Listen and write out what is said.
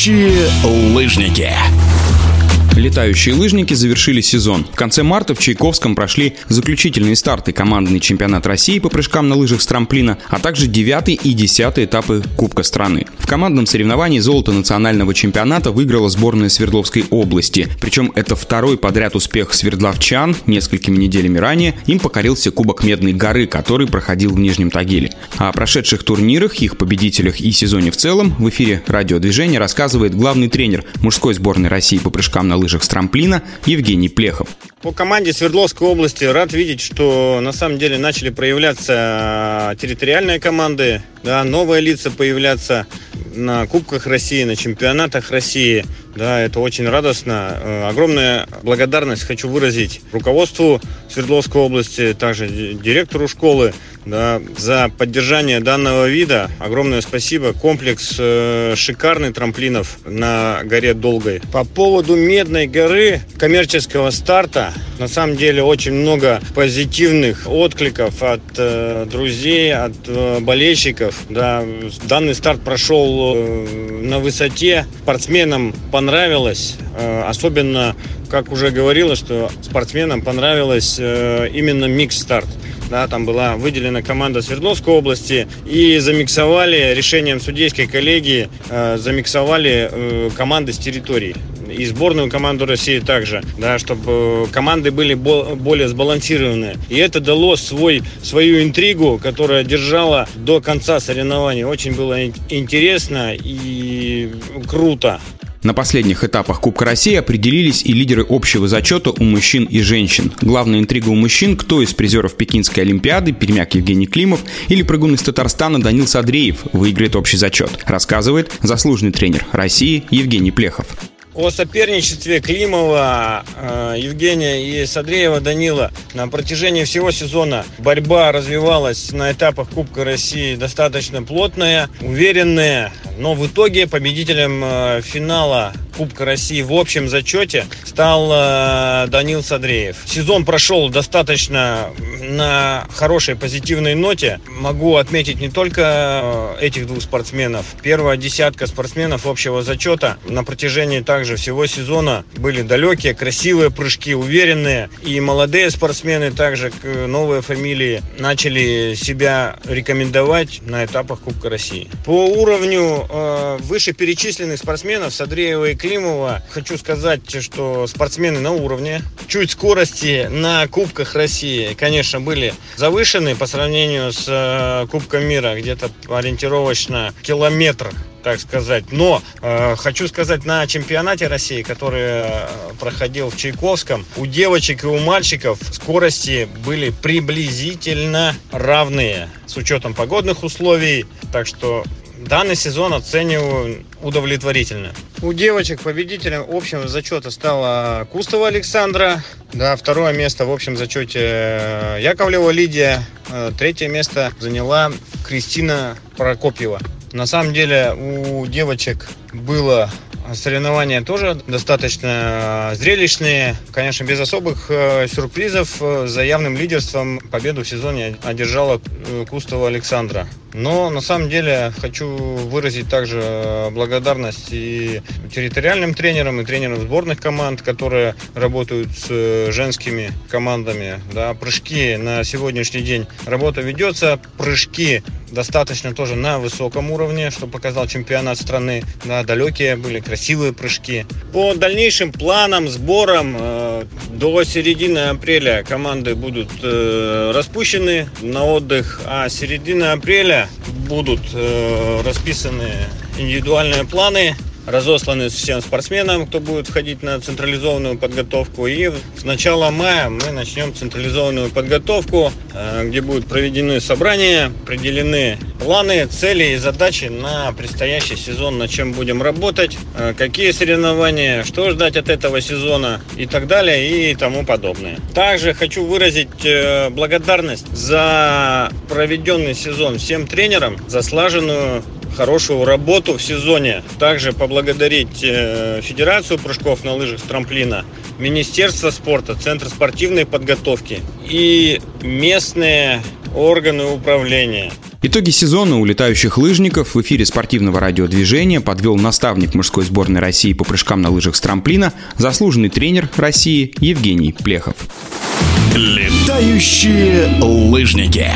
Летающие лыжники. Летающие лыжники завершили сезон. В конце марта в Чайковском прошли заключительные старты командный чемпионат России по прыжкам на лыжах с трамплина, а также 9 и 10 этапы Кубка страны. Командном соревновании золото национального чемпионата выиграла сборная Свердловской области. Причем это второй подряд успех свердловчан. Несколькими неделями ранее им покорился Кубок Медной горы, который проходил в Нижнем Тагиле. О прошедших турнирах, их победителях и сезоне в целом в эфире радиодвижения рассказывает главный тренер мужской сборной России по прыжкам на лыжах с трамплина Евгений Плехов. По команде Свердловской области рад видеть, что на самом деле начали проявляться территориальные команды, да, новые лица появляться на Кубках России, на чемпионатах России. Да, это очень радостно. Э, огромная благодарность хочу выразить руководству Свердловской области, также директору школы да, за поддержание данного вида. Огромное спасибо. Комплекс э, шикарный трамплинов на горе Долгой. По поводу Медной горы, коммерческого старта, на самом деле очень много позитивных откликов от э, друзей, от э, болельщиков. Да. Данный старт прошел э, на высоте. Спортсменам понравилось. Э, особенно, как уже говорилось, что спортсменам понравилось э, именно микс-старт да, там была выделена команда Свердловской области, и замиксовали решением судейской коллегии, э, замиксовали э, команды с территории и сборную команду России также, да, чтобы команды были более сбалансированы. И это дало свой, свою интригу, которая держала до конца соревнований. Очень было интересно и круто. На последних этапах Кубка России определились и лидеры общего зачета у мужчин и женщин. Главная интрига у мужчин, кто из призеров Пекинской Олимпиады, пермяк Евгений Климов или прыгун из Татарстана Данил Садреев выиграет общий зачет, рассказывает заслуженный тренер России Евгений Плехов. О соперничестве Климова, э, Евгения и Садреева Данила на протяжении всего сезона борьба развивалась на этапах Кубка России достаточно плотная, уверенная, но в итоге победителем э, финала Кубка России в общем зачете стал э, Данил Садреев. Сезон прошел достаточно на хорошей позитивной ноте. Могу отметить не только э, этих двух спортсменов. Первая десятка спортсменов общего зачета на протяжении также всего сезона были далекие, красивые прыжки, уверенные. И молодые спортсмены, также новые фамилии, начали себя рекомендовать на этапах Кубка России. По уровню э, вышеперечисленных спортсменов Садреева и Климова Климова. Хочу сказать, что спортсмены на уровне. Чуть скорости на Кубках России, конечно, были завышены по сравнению с э, Кубком мира. Где-то ориентировочно километр так сказать. Но э, хочу сказать, на чемпионате России, который э, проходил в Чайковском, у девочек и у мальчиков скорости были приблизительно равные с учетом погодных условий. Так что Данный сезон оцениваю удовлетворительно. У девочек победителем общего зачета стала Кустова Александра. Да, второе место в общем зачете э, Яковлева Лидия. Э, третье место заняла Кристина Прокопьева. На самом деле у девочек было Соревнования тоже достаточно зрелищные. Конечно, без особых э, сюрпризов. За явным лидерством победу в сезоне одержала Кустова Александра. Но на самом деле хочу выразить также благодарность и территориальным тренерам, и тренерам сборных команд, которые работают с женскими командами. Да, прыжки на сегодняшний день работа ведется. Прыжки достаточно тоже на высоком уровне, что показал чемпионат страны. Да, далекие были, красивые прыжки. По дальнейшим планам, сборам э, до середины апреля команды будут э, распущены на отдых, а середина апреля будут э, расписаны индивидуальные планы разосланы всем спортсменам, кто будет входить на централизованную подготовку. И с начала мая мы начнем централизованную подготовку, э, где будут проведены собрания, определены планы, цели и задачи на предстоящий сезон, на чем будем работать, э, какие соревнования, что ждать от этого сезона и так далее и тому подобное. Также хочу выразить э, благодарность за проведенный сезон всем тренерам, за слаженную хорошую работу в сезоне. Также поблагодарить э, Федерацию прыжков на лыжах с трамплина, Министерство спорта, Центр спортивной подготовки и местные органы управления. Итоги сезона у летающих лыжников в эфире спортивного радиодвижения подвел наставник мужской сборной России по прыжкам на лыжах с трамплина, заслуженный тренер России Евгений Плехов. Летающие лыжники.